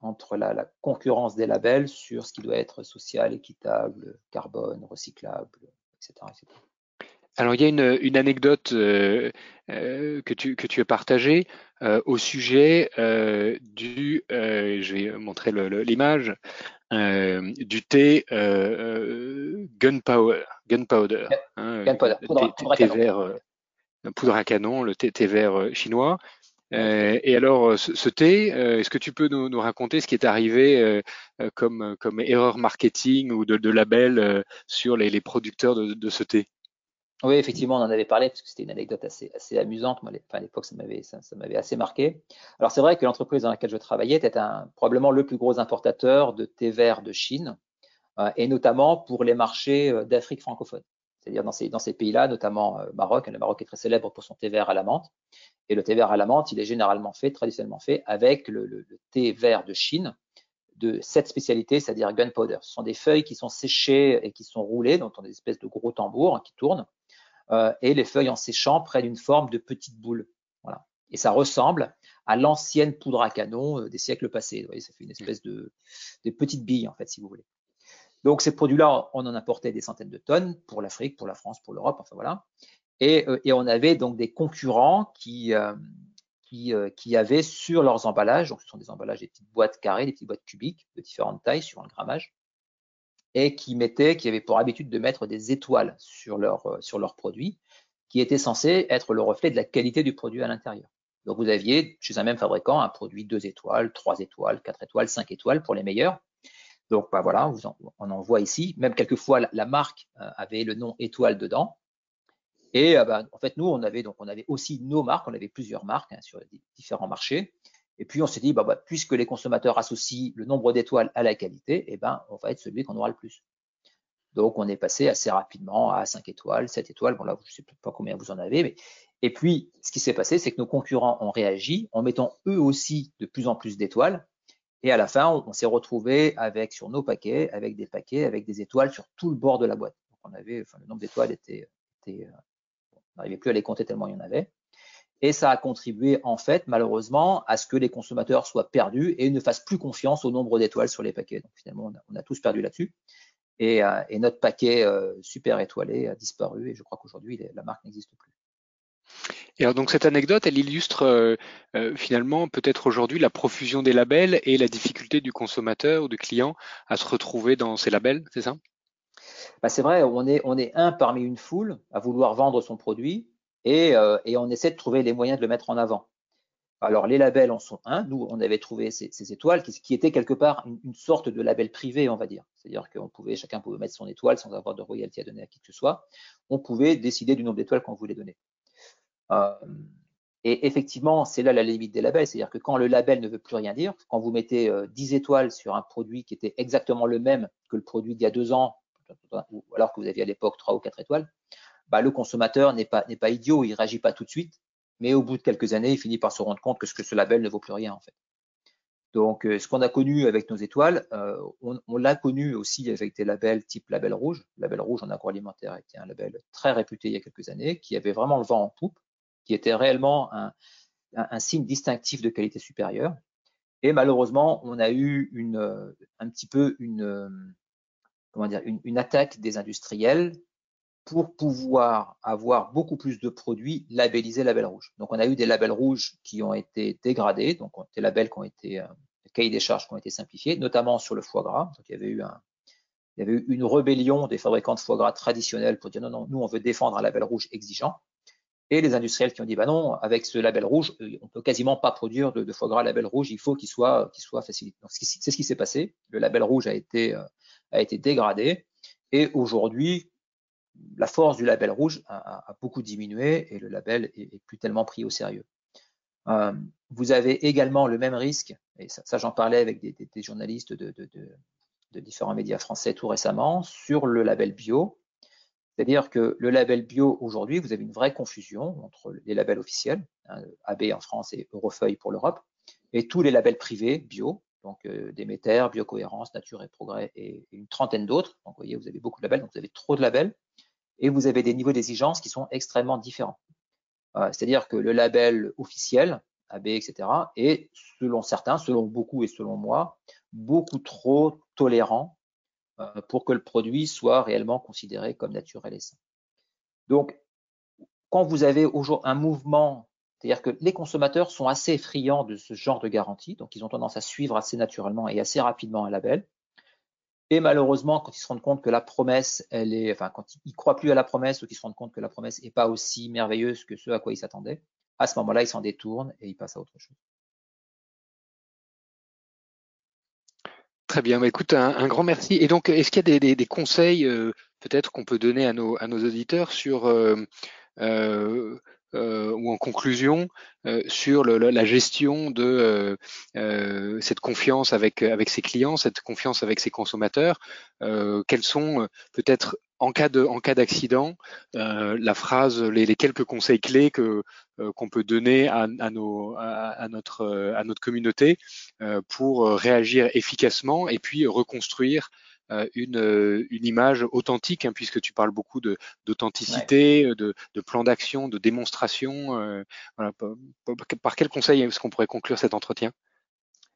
entre la, la, concurrence des labels sur ce qui doit être social, équitable, carbone, recyclable, etc. etc. Alors il y a une, une anecdote euh, euh, que, tu, que tu as partagée euh, au sujet du, je vais montrer l'image, du thé gunpowder, gunpowder, hein, gunpowder poudre, thé, thé vert, poudre à canon, le thé, thé vert chinois. Et alors, ce, thé, est-ce que tu peux nous, raconter ce qui est arrivé comme, erreur marketing ou de, label sur les, producteurs de, ce thé? Oui, effectivement, on en avait parlé parce que c'était une anecdote assez, assez amusante. Moi, à l'époque, ça m'avait, assez marqué. Alors, c'est vrai que l'entreprise dans laquelle je travaillais était un, probablement le plus gros importateur de thé vert de Chine, euh, et notamment pour les marchés euh, d'Afrique francophone. C'est-à-dire dans ces, pays-là, notamment euh, Maroc. Le Maroc est très célèbre pour son thé vert à la menthe. Et le thé vert à la menthe, il est généralement fait, traditionnellement fait, avec le thé vert de Chine de cette spécialité, c'est-à-dire gunpowder. Ce sont des feuilles qui sont séchées et qui sont roulées, dont on a des espèces de gros tambours hein, qui tournent euh, et les feuilles en séchant prennent une forme de petite boule. Voilà. Et ça ressemble à l'ancienne poudre à canon euh, des siècles passés. Vous voyez, ça fait une espèce de, de petite bille, en fait, si vous voulez. Donc ces produits-là, on en apportait des centaines de tonnes pour l'Afrique, pour la France, pour l'Europe, enfin voilà. Et, euh, on avait donc des concurrents qui, qui, qui, avaient sur leurs emballages, donc ce sont des emballages, des petites boîtes carrées, des petites boîtes cubiques de différentes tailles suivant le grammage, et qui mettaient, qui avaient pour habitude de mettre des étoiles sur leur, euh, sur leurs produits, qui étaient censés être le reflet de la qualité du produit à l'intérieur. Donc vous aviez chez un même fabricant un produit 2 étoiles, 3 étoiles, 4 étoiles, 5 étoiles pour les meilleurs. Donc bah, voilà, on en voit ici. Même quelquefois la, marque euh, avait le nom étoile dedans. Et euh, bah, en fait nous on avait donc on avait aussi nos marques, on avait plusieurs marques hein, sur différents marchés. Et puis on s'est dit, bah, bah, puisque les consommateurs associent le nombre d'étoiles à la qualité, eh ben, on va être celui qu'on aura le plus. Donc on est passé assez rapidement à 5 étoiles, 7 étoiles. Bon là, je ne sais pas combien vous en avez, mais et puis ce qui s'est passé, c'est que nos concurrents ont réagi en mettant eux aussi de plus en plus d'étoiles. Et à la fin, on, s'est retrouvé avec sur nos paquets, avec des paquets, avec des étoiles sur tout le bord de la boîte. Donc on avait, enfin, le nombre d'étoiles était, euh, on n'arrivait plus à les compter tellement il y en avait. Et ça a contribué, en fait, malheureusement, à ce que les consommateurs soient perdus et ne fassent plus confiance au nombre d'étoiles sur les paquets. Donc finalement, on a, tous perdu là-dessus. Et, euh, notre paquet euh, super étoilé a disparu et je crois qu'aujourd'hui, la marque n'existe plus. Et alors donc cette anecdote, elle illustre euh, finalement peut-être aujourd'hui la profusion des labels et la difficulté du consommateur ou du client à se retrouver dans ces labels, c'est ça? Bah, C'est vrai, on est, on est un parmi une foule à vouloir vendre son produit euh, et, on essaie de trouver les moyens de le mettre en avant. Alors les labels en sont un. Nous, on avait trouvé ces, étoiles qui, qui, étaient quelque part une, sorte de label privé, on va dire. C'est-à-dire qu'on pouvait, chacun pouvait mettre son étoile sans avoir de royalty à donner à qui que ce soit. On pouvait décider du nombre d'étoiles qu'on voulait donner. Euh, et effectivement, c'est là la limite des labels, c'est-à-dire que quand le label ne veut plus rien dire, quand vous mettez 10 euh, étoiles sur un produit qui était exactement le même que le produit d'il y a deux ans, alors que vous aviez à l'époque trois ou quatre étoiles, bah, le consommateur n'est pas, pas idiot, il réagit pas tout de suite, mais au bout de quelques années, il finit par se rendre compte que ce, que ce label ne vaut plus rien en fait. Donc, euh, ce qu'on a connu avec nos étoiles, euh, on, l'a connu aussi avec des labels type label rouge. Label rouge en agroalimentaire était un label très réputé il y a quelques années, qui avait vraiment le vent en poupe, qui était réellement un, signe distinctif de qualité supérieure. Et malheureusement, on a eu un petit peu une, comment dire, une, attaque des industriels pour pouvoir avoir beaucoup plus de produits labellisés label rouge. Donc, on a eu des labels rouges qui ont été dégradés, donc des labels qui ont été, euh, des cahiers des charges qui ont été simplifiés, notamment sur le foie gras. Donc, il y avait eu une rébellion des fabricants de foie gras traditionnels pour dire non, non, nous, on veut défendre un label rouge exigeant. Et les industriels qui ont dit, bah non, avec ce label rouge, euh, on peut quasiment pas produire de, foie gras label rouge, il faut qu'il soit, qu'il soit facilité. C'est ce qui s'est passé. Le label rouge a été, euh, a été dégradé. Et aujourd'hui, la force du label rouge a, beaucoup diminué et le label est, plus tellement pris au sérieux. Euh, vous avez également le même risque, et ça, j'en parlais avec des, journalistes de, de, différents médias français tout récemment, sur le label bio. C'est-à-dire que le label bio aujourd'hui, vous avez une vraie confusion entre les labels officiels, hein, AB en France et Eurofeuille pour l'Europe, et tous les labels privés bio, donc euh, Déméter, Biocohérence, Nature et Progrès et, une trentaine d'autres. Donc vous voyez, vous avez beaucoup de labels, donc vous avez trop de labels et vous avez des niveaux d'exigence qui sont extrêmement différents. Euh, c'est-à-dire que le label officiel, AB, etc., est, selon certains, selon beaucoup et selon moi, beaucoup trop tolérant pour que le produit soit réellement considéré comme naturel et sain. Donc, quand vous avez un mouvement, c'est-à-dire que les consommateurs sont assez friands de ce genre de garantie, donc ils ont tendance à suivre assez naturellement et assez rapidement un label. Et malheureusement, quand ils se rendent compte que la promesse, elle est, enfin, quand ils croient plus à la promesse ou qu'ils se rendent compte que la promesse n'est pas aussi merveilleuse que ce à quoi ils s'attendaient, à ce moment-là, ils s'en détournent et ils passent à autre chose. Très bien, bah, écoute, un, grand merci. Et donc, est-ce qu'il y a des, conseils euh, peut-être qu'on peut donner à nos, auditeurs sur euh, euh, ou en conclusion sur la gestion de cette confiance avec avec ses clients, cette confiance avec ses consommateurs. quels sont peut-être en cas de en cas d'accident la phrase, les, les, quelques conseils clés que qu'on peut donner à, à, nos, à, notre à notre communauté pour réagir efficacement et puis reconstruire euh, une, euh, une, image authentique, hein, puisque tu parles beaucoup d'authenticité, de, de, de, plan d'action, de démonstration. Euh, voilà, par, quel conseil est-ce qu'on pourrait conclure cet entretien?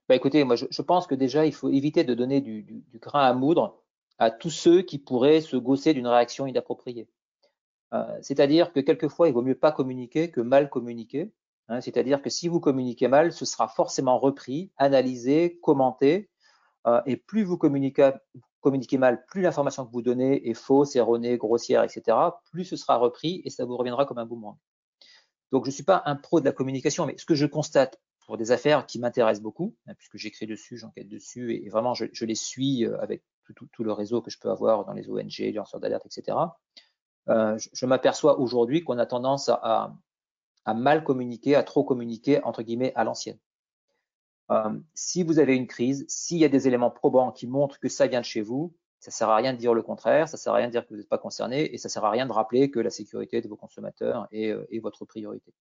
Bah écoutez, moi je, je, pense que déjà il faut éviter de donner du, du, du, grain à moudre à tous ceux qui pourraient se gausser d'une réaction inappropriée. Euh, C'est-à-dire que quelquefois il vaut mieux pas communiquer que mal communiquer. Hein, C'est-à-dire que si vous communiquez mal, ce sera forcément repris, analysé, commenté, euh, et plus vous communiquez, mal, plus l'information que vous donnez est fausse, erronée, grossière, etc., plus ce sera repris et ça vous reviendra comme un boomerang. Donc, je ne suis pas un pro de la communication, mais ce que je constate pour des affaires qui m'intéressent beaucoup, hein, puisque j'écris dessus, j'enquête dessus, et, vraiment, je, les suis euh, avec tout, le réseau que je peux avoir dans les ONG, les lanceurs d'alerte, etc. Euh, je, m'aperçois aujourd'hui qu'on a tendance à, mal communiquer, à trop communiquer, entre guillemets, à l'ancienne. Euh, si vous avez une crise, s'il y a des éléments probants qui montrent que ça vient de chez vous, ça sert à rien de dire le contraire, ça sert à rien de dire que vous n'êtes pas concerné et ça sert à rien de rappeler que la sécurité de vos consommateurs est, euh, votre priorité.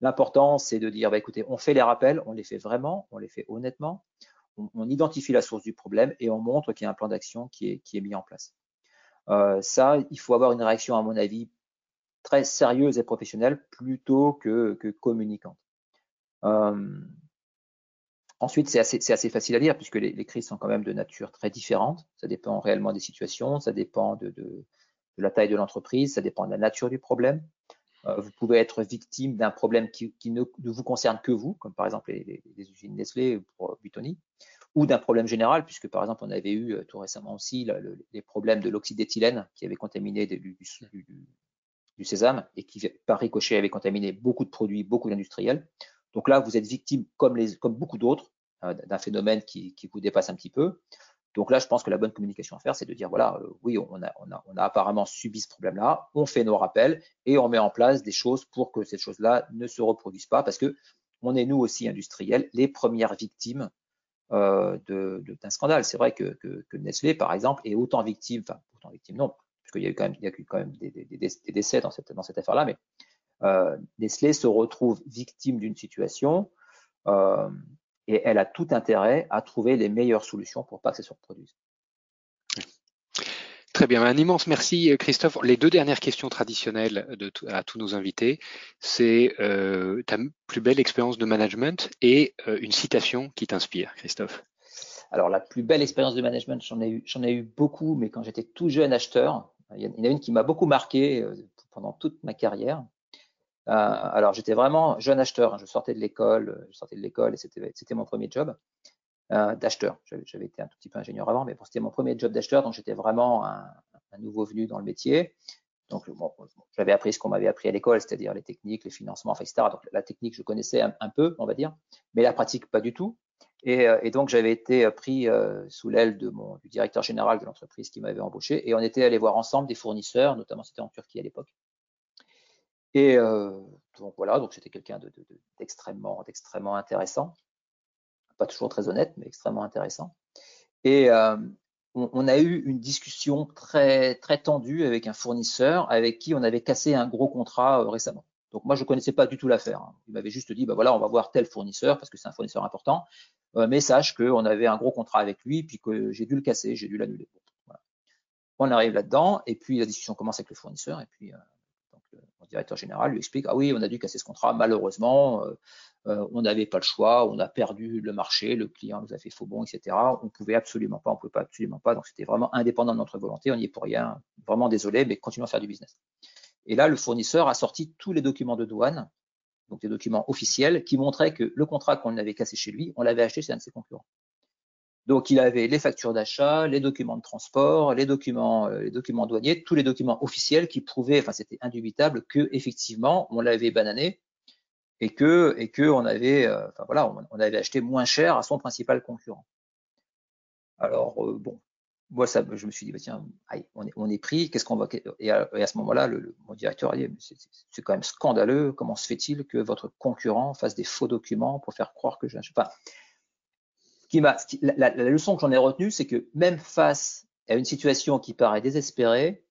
L'important, c'est de dire, bah, écoutez, on fait les rappels, on les fait vraiment, on les fait honnêtement, on, identifie la source du problème et on montre qu'il y a un plan d'action qui est, mis en place. Euh, ça, il faut avoir une réaction, à mon avis, très sérieuse et professionnelle plutôt que, que communicante. Euh, Ensuite, c'est assez, facile à dire puisque les, crises sont quand même de nature très différente. Ça dépend réellement des situations, ça dépend de la taille de l'entreprise, ça dépend de la nature du problème. Euh, vous pouvez être victime d'un problème qui, qui ne, ne, vous concerne que vous, comme par exemple les, les usines Nestlé pour Butoni, ou d'un problème général, puisque par exemple on avait eu euh, tout récemment aussi le, les problèmes de l'oxyde d'éthylène qui avait contaminé du, du, du, sésame et qui par ricochet avait contaminé beaucoup de produits, beaucoup d'industriels. Donc là, vous êtes victime, comme, les, comme beaucoup d'autres, euh, d'un phénomène qui, qui, vous dépasse un petit peu. Donc là, je pense que la bonne communication à faire, c'est de dire, voilà, euh, oui, on a, apparemment subi ce problème-là, on fait nos rappels et on met en place des choses pour que ces choses-là ne se reproduisent pas, parce que on est nous aussi industriels les premières victimes euh, d'un scandale. C'est vrai que, Nestlé, par exemple, est autant victime, enfin, autant victime, non, parce qu'il y a eu quand même, des, décès dans cette, cette affaire-là, mais euh, Nestlé se retrouve victime d'une situation et elle a tout intérêt à trouver les meilleures solutions pour pas que ça se reproduise. Très bien, un immense merci Christophe. Les deux dernières questions traditionnelles de à tous nos invités, c'est euh, ta plus belle expérience de management et euh, une citation qui t'inspire, Christophe. Alors la plus belle expérience de management, j'en ai eu, j'en ai eu beaucoup, mais quand j'étais tout jeune acheteur, il y en a une qui m'a beaucoup marqué pendant toute ma carrière. Euh, alors j'étais vraiment jeune acheteur, hein. je sortais de l'école, je sortais de l'école et c'était mon premier job euh, d'acheteur. J'avais été un tout petit peu ingénieur avant, mais c'était mon premier job d'acheteur, donc j'étais vraiment un, nouveau venu dans le métier. Donc j'avais appris ce qu'on m'avait appris à l'école, c'est-à-dire les techniques, les financements, etc. Donc la technique, je connaissais un, peu, on va dire, mais la pratique, pas du tout. Et, donc, j'avais été pris sous l'aile du directeur général de l'entreprise qui m'avait embauché et on était allé voir ensemble des fournisseurs, notamment c'était en Turquie à l'époque. Et donc voilà, donc c'était quelqu'un d'extrêmement, intéressant, pas toujours très honnête, mais extrêmement intéressant. Et on, a eu une discussion très, tendue avec un fournisseur avec qui on avait cassé un gros contrat euh, récemment. Donc moi, je ne connaissais pas du tout l'affaire. Hein. Il m'avait juste dit, bah voilà, on va voir tel fournisseur parce que c'est un fournisseur important. Euh, mais sache qu'on avait un gros contrat avec lui, puis que j'ai dû le casser, j'ai dû l'annuler. On arrive là-dedans, et puis la discussion commence avec le fournisseur, et puis euh, le directeur général lui explique, ah oui, on a dû casser ce contrat, malheureusement, euh, on n'avait pas le choix, on a perdu le marché, le client nous a fait faux bon, etc. On pouvait absolument pas, on pouvait pas absolument pas. Donc c'était vraiment indépendant de notre volonté. On n'y est pour rien. Vraiment désolé, mais continuons à faire du business. Et là, le fournisseur a sorti tous les documents de douane, donc des documents officiels, qui montraient que le contrat qu'on avait cassé chez lui, on l'avait acheté chez un de ses concurrents. Donc il avait les factures d'achat, les documents de transport, les documents, euh, les documents douaniers, tous les documents officiels qui prouvaient, enfin c'était indubitable que effectivement on l'avait banané et que et que on avait, euh, voilà, on, avait acheté moins cher à son principal concurrent. Alors euh, bon, moi ça, je me suis dit bah, tiens, on est pris, qu'est-ce qu'on va et à, ce moment-là, le, mon directeur a dit c'est quand même scandaleux, comment se fait-il que votre concurrent fasse des faux documents pour faire croire que je, sais pas. La, leçon que j'en ai retenue, c'est que même face à une situation qui paraît désespérée,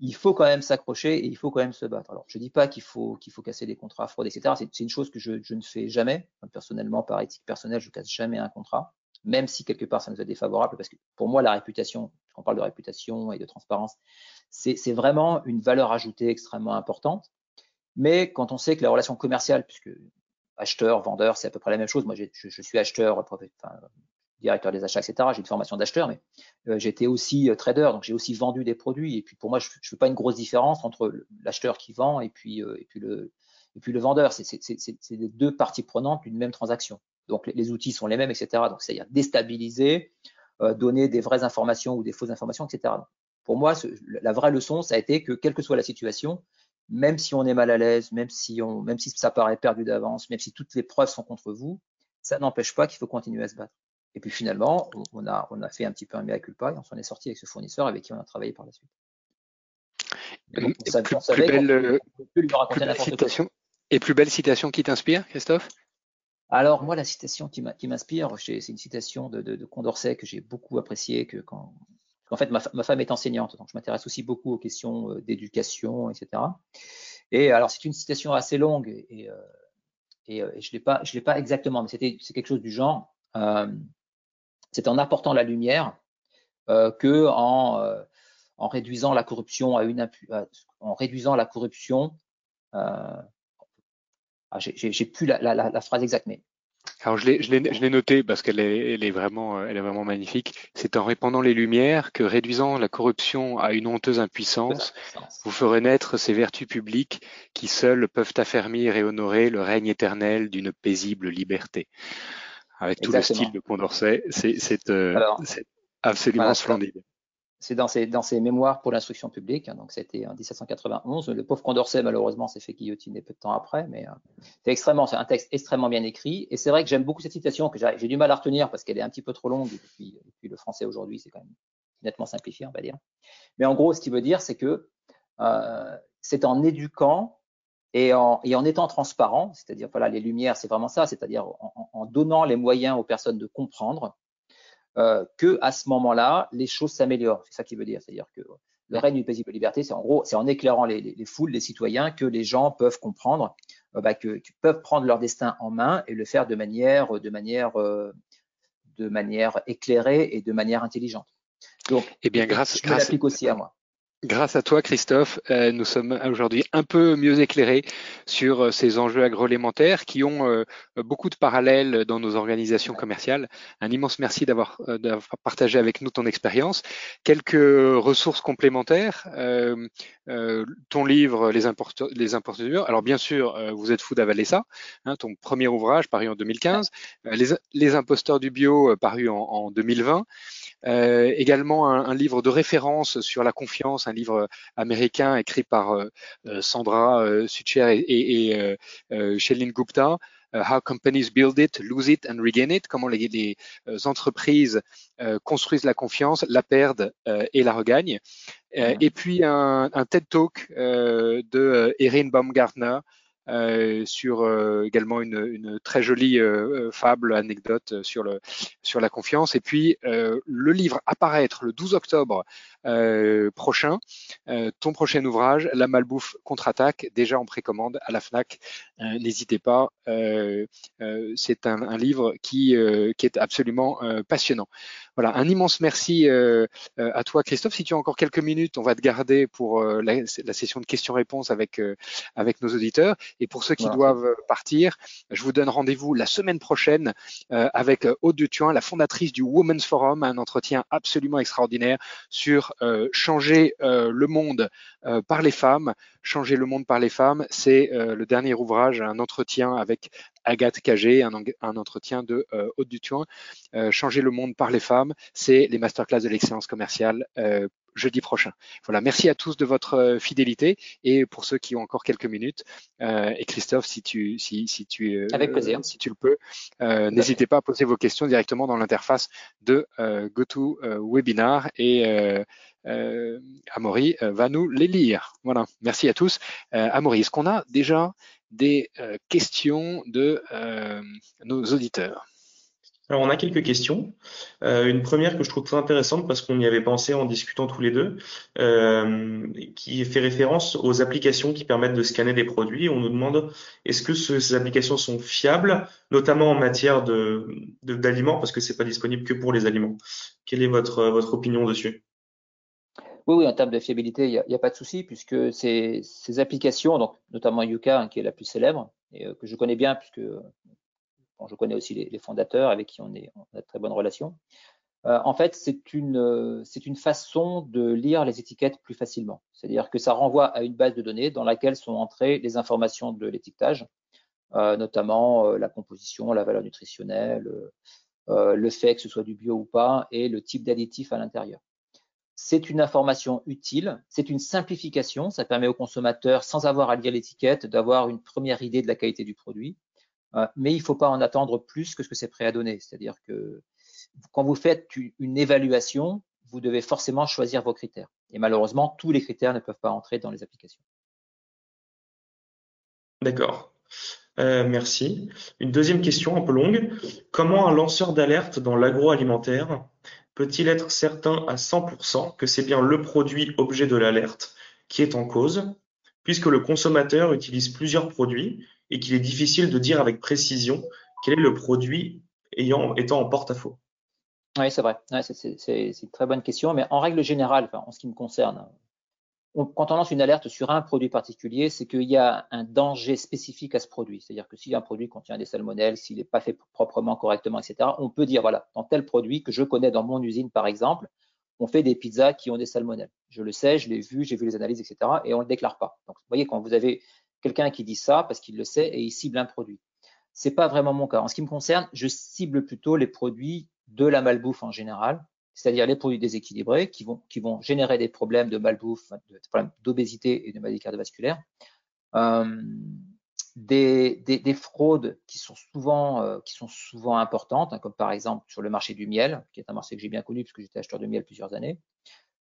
il faut quand même s'accrocher et il faut quand même se battre. Alors, je dis pas qu'il faut qu'il faut casser des contrats fraude, etc. C'est une chose que je, ne fais jamais. Personnellement, par éthique personnelle, je casse jamais un contrat, même si quelque part ça nous est défavorable, parce que pour moi, la réputation, quand on parle de réputation et de transparence, c'est vraiment une valeur ajoutée extrêmement importante. Mais quand on sait que la relation commerciale, puisque acheteur, vendeur, c'est à peu près la même chose. Moi, je, suis acheteur, directeur des achats, etc. J'ai une formation d'acheteur, mais euh, j'étais aussi euh, trader, donc j'ai aussi vendu des produits. Et puis pour moi, je ne fais pas une grosse différence entre l'acheteur qui vend et puis, euh, le vendeur. C'est les deux parties prenantes d'une même transaction. Donc les, outils sont les mêmes, etc. Donc c'est-à-dire déstabiliser, donner des vraies informations ou des fausses informations, etc. pour moi, la vraie leçon, ça a été que quelle que soit la situation, même si on est mal à l'aise, même si on, même si ça paraît perdu d'avance, même si toutes les preuves sont contre vous, ça n'empêche pas qu'il faut continuer à se battre. Et puis finalement, on a, on a fait un petit peu un mea culpa et on s'en est sorti avec ce fournisseur avec qui on a travaillé par la suite. Et, plus, belle, citation, et plus belle citation qui t'inspire, Christophe? Alors moi, la citation qui m'inspire, c'est une citation de, de, de, Condorcet que j'ai beaucoup appréciée, que quand, en fait, ma, femme est enseignante, donc je m'intéresse aussi beaucoup aux questions euh, d'éducation, etc. Et alors, c'est une citation assez longue et, et, euh, euh, je je l'ai pas exactement, mais c'était, c'est quelque chose du genre. Euh, c'est en apportant la lumière euh, que en, euh, en, réduisant la corruption à une en réduisant la corruption. Ah, j'ai plus la, la, la, phrase exacte, mais alors je l'ai noté parce qu'elle est, elle est vraiment, elle est vraiment magnifique. C'est en répandant les lumières que réduisant la corruption à une honteuse impuissance, vous ferez naître ces vertus publiques qui seules peuvent affermir et honorer le règne éternel d'une paisible liberté avec tout le style de Condorcet. C'est euh, absolument splendide. C'est dans ses, mémoires pour l'instruction publique, hein, donc c'était en 1791. Le pauvre Condorcet, malheureusement, s'est fait guillotiner peu de temps après, mais euh, c'est extrêmement, c'est un texte extrêmement bien écrit. Et c'est vrai que j'aime beaucoup cette citation, que j'ai du mal à retenir parce qu'elle est un petit peu trop longue, et puis, le français aujourd'hui, c'est quand même nettement simplifié, on va dire. Mais en gros, ce qu'il veut dire, c'est que euh, c'est en éduquant et en, étant transparent, c'est-à-dire voilà les lumières, c'est vraiment ça, c'est-à-dire en, donnant les moyens aux personnes de comprendre euh, que à ce moment-là les choses s'améliorent. C'est ça qu'il veut dire, c'est-à-dire que le règne d'une paisible liberté, c'est en gros, c'est en éclairant les, les, les, foules, les citoyens, que les gens peuvent comprendre, euh, bah, que, peuvent prendre leur destin en main et le faire de manière, de manière, euh, de manière éclairée et de manière intelligente. Donc, eh bien, grâce, je grâce, aussi à moi. Grâce à toi, Christophe, euh, nous sommes aujourd'hui un peu mieux éclairés sur euh, ces enjeux agroalimentaires qui ont euh, beaucoup de parallèles dans nos organisations commerciales. Un immense merci d'avoir partagé avec nous ton expérience. Quelques ressources complémentaires. ton livre, Les, les importateurs. Alors bien sûr, vous êtes fou d'avaler ça. Hein, ton premier ouvrage paru en 2015. Les, les imposteurs du bio paru en, en 2020. Euh, également un, un, livre de référence sur la confiance, un livre américain écrit par euh, euh Sandra euh, Sucher et, et, et euh, Gupta. How Companies Build It, Lose It and Regain It, comment les, les entreprises construisent la confiance, la perdent et la regagnent. Et puis un, un TED Talk de Erin Baumgartner euh, sur euh, également une, une, très jolie euh, fable, anecdote sur, le, sur la confiance. Et puis le livre apparaître le 12 octobre prochain, ton prochain ouvrage, La Malbouffe contre-attaque, déjà en précommande à la FNAC. N'hésitez pas, c'est un, un, livre qui, qui est absolument passionnant. Voilà, un immense merci à toi Christophe. Si tu as encore quelques minutes, on va te garder pour la, la, session de questions-réponses avec, avec nos auditeurs. Et pour ceux qui doivent euh, partir, je vous donne rendez-vous la semaine prochaine euh, avec euh, Aude Dutuin, la fondatrice du Women's Forum, un entretien absolument extraordinaire sur changer le monde par les femmes. Changer le monde par les femmes, c'est le dernier ouvrage, un entretien avec Agathe Cagé, un, entretien de Aude Dutuin. changer le monde par les femmes, c'est les masterclass de l'excellence commerciale jeudi prochain. Voilà, merci à tous de votre euh, fidélité et pour ceux qui ont encore quelques minutes, euh, et Christophe, si tu, si, si tu, euh, Avec plaisir. si tu le peux, euh, n'hésitez pas à poser vos questions directement dans l'interface de euh, GoToWebinar et Amaury va nous les lire. Voilà, merci à tous. Amaury, est-ce qu'on a déjà des questions de nos auditeurs? Alors, on a quelques questions. Euh, une première que je trouve très intéressante parce qu'on y avait pensé en discutant tous les deux, euh, qui fait référence aux applications qui permettent de scanner des produits. On nous demande est-ce que ces applications sont fiables, notamment en matière de d'aliments, parce que c'est pas disponible que pour les aliments. Quelle est votre votre opinion dessus? Oui, oui, en termes de fiabilité, il n'y a, pas de souci, puisque ces, ces applications, donc notamment Yuka, hein, qui est la plus célèbre, et euh, que je connais bien, puisque je connais aussi les, fondateurs avec qui on, a de très bonnes relations. Euh, en fait, c'est une, c'est une façon de lire les étiquettes plus facilement. C'est-à-dire que ça renvoie à une base de données dans laquelle sont entrées les informations de l'étiquetage, euh, notamment euh, la composition, la valeur nutritionnelle, le fait que ce soit du bio ou pas, et le type d'additif à l'intérieur. C'est une information utile, c'est une simplification, ça permet au consommateur, sans avoir à lire l'étiquette, d'avoir une première idée de la qualité du produit. Euh, mais il ne faut pas en attendre plus que ce que c'est prêt à donner. C'est-à-dire que quand vous faites une évaluation, vous devez forcément choisir vos critères. Et malheureusement, tous les critères ne peuvent pas entrer dans les applications. D'accord. Euh, merci. Une deuxième question un peu longue. Comment un lanceur d'alerte dans l'agroalimentaire peut-il être certain à 100% que c'est bien le produit objet de l'alerte qui est en cause, puisque le consommateur utilise plusieurs produits et qu'il est difficile de dire avec précision quel est le produit étant en porte-à-faux Oui, c'est vrai. c'est une très bonne question. Mais en règle générale, en ce qui me concerne, quand on lance une alerte sur un produit particulier, c'est qu'il y a un danger spécifique à ce produit. C'est-à-dire que si un produit contient des salmonelles, s'il n'est pas fait proprement, correctement, etc., on peut dire, voilà, dans tel produit que je connais dans mon usine, par exemple, on fait des pizzas qui ont des salmonelles. Je le sais, je l'ai vu, j'ai vu les analyses, etc., et on ne le déclare pas. Donc, vous voyez, quand vous avez quelqu'un qui dit ça parce qu'il le sait et il cible un produit. C'est pas vraiment mon cas. En ce qui me concerne, je cible plutôt les produits de la malbouffe en général, c'est-à-dire les produits déséquilibrés qui vont, générer des problèmes de malbouffe, des problèmes d'obésité et de maladie cardiovasculaire. Euh, des, des, des, fraudes qui sont souvent, euh, qui sont souvent importantes, hein, comme par exemple sur le marché du miel, qui est un marché que j'ai bien connu puisque j'étais acheteur de miel plusieurs années.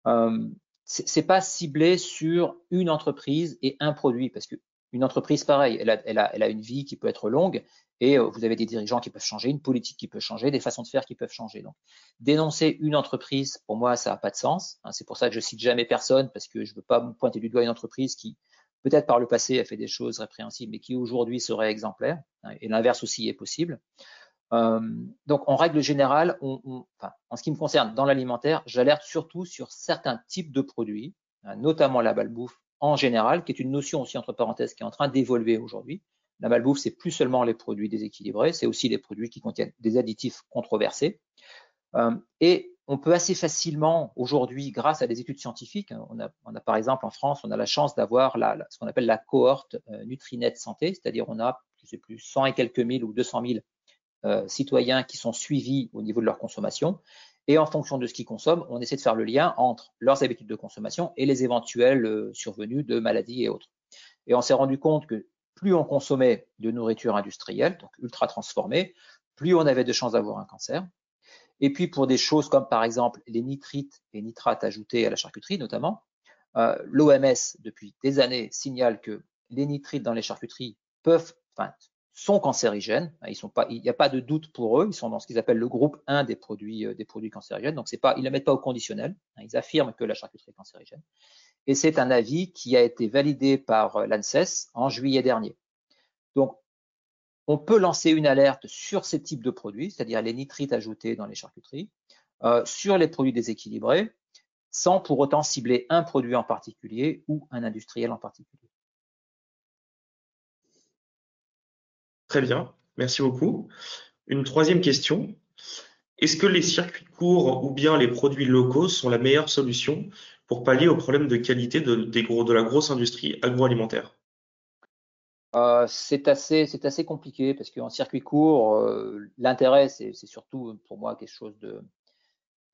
Euh, c'est pas ciblé sur une entreprise et un produit, parce que une entreprise, pareil, elle a, elle, a, elle a, une vie qui peut être longue et euh, vous avez des dirigeants qui peuvent changer, une politique qui peut changer, des façons de faire qui peuvent changer. Donc, dénoncer une entreprise, pour moi, ça n'a pas de sens. Hein, c'est pour ça que je cite jamais personne parce que je ne veux pas me pointer du doigt une entreprise qui, peut-être par le passé, a fait des choses répréhensibles, mais qui aujourd'hui serait exemplaire. Hein, et l'inverse aussi est possible. Euh, donc, en règle générale, en ce qui me concerne, dans l'alimentaire, j'alerte surtout sur certains types de produits, hein, notamment la balbouffe en général, qui est une notion aussi entre parenthèses qui est en train d'évoluer aujourd'hui. La malbouffe, c'est plus seulement les produits déséquilibrés, c'est aussi les produits qui contiennent des additifs controversés. Euh, on peut assez facilement aujourd'hui, grâce à des études scientifiques, hein, on a, par exemple en France, on a la chance d'avoir ce qu'on appelle la cohorte euh, Nutrinet Santé, c'est-à-dire on a, je sais plus, 100 et quelques mille ou 200 000 euh, citoyens qui sont suivis au niveau de leur consommation et en fonction de ce qu'ils consomment, on essaie de faire le lien entre leurs habitudes de consommation et les éventuels euh, survenus de maladies et autres. Et on s'est rendu compte que plus on consommait de nourriture industrielle, donc ultra transformée, plus on avait de chances d'avoir un cancer. Et puis pour des choses comme par exemple les nitrites et nitrates ajoutés à la charcuterie notamment, euh, l'OMS depuis des années signale que les nitrites dans les charcuteries peuvent, enfin, sont cancérigènes. Ils il n'y a pas de doute pour eux. Ils sont dans ce qu'ils appellent le groupe 1 des produits, euh, des produits cancérigènes. Donc c'est pas, ils ne mettent pas au conditionnel. Hein. ils affirment que la charcuterie est cancérigène. Et c'est un avis qui a été validé par euh, l'ANSES en juillet dernier. Donc on peut lancer une alerte sur ces types de produits, c'est-à-dire les nitrites ajoutés dans les charcuteries, euh, sur les produits déséquilibrés, sans pour autant cibler un produit en particulier ou un industriel en particulier. Très bien, merci beaucoup. Une troisième question. Est-ce que les circuits courts ou bien les produits locaux sont la meilleure solution pour pallier aux problèmes de qualité de, de la grosse industrie agroalimentaire? Euh, c'est assez, c'est assez compliqué parce qu'en circuit court, euh, l'intérêt, c'est, surtout pour moi quelque chose de,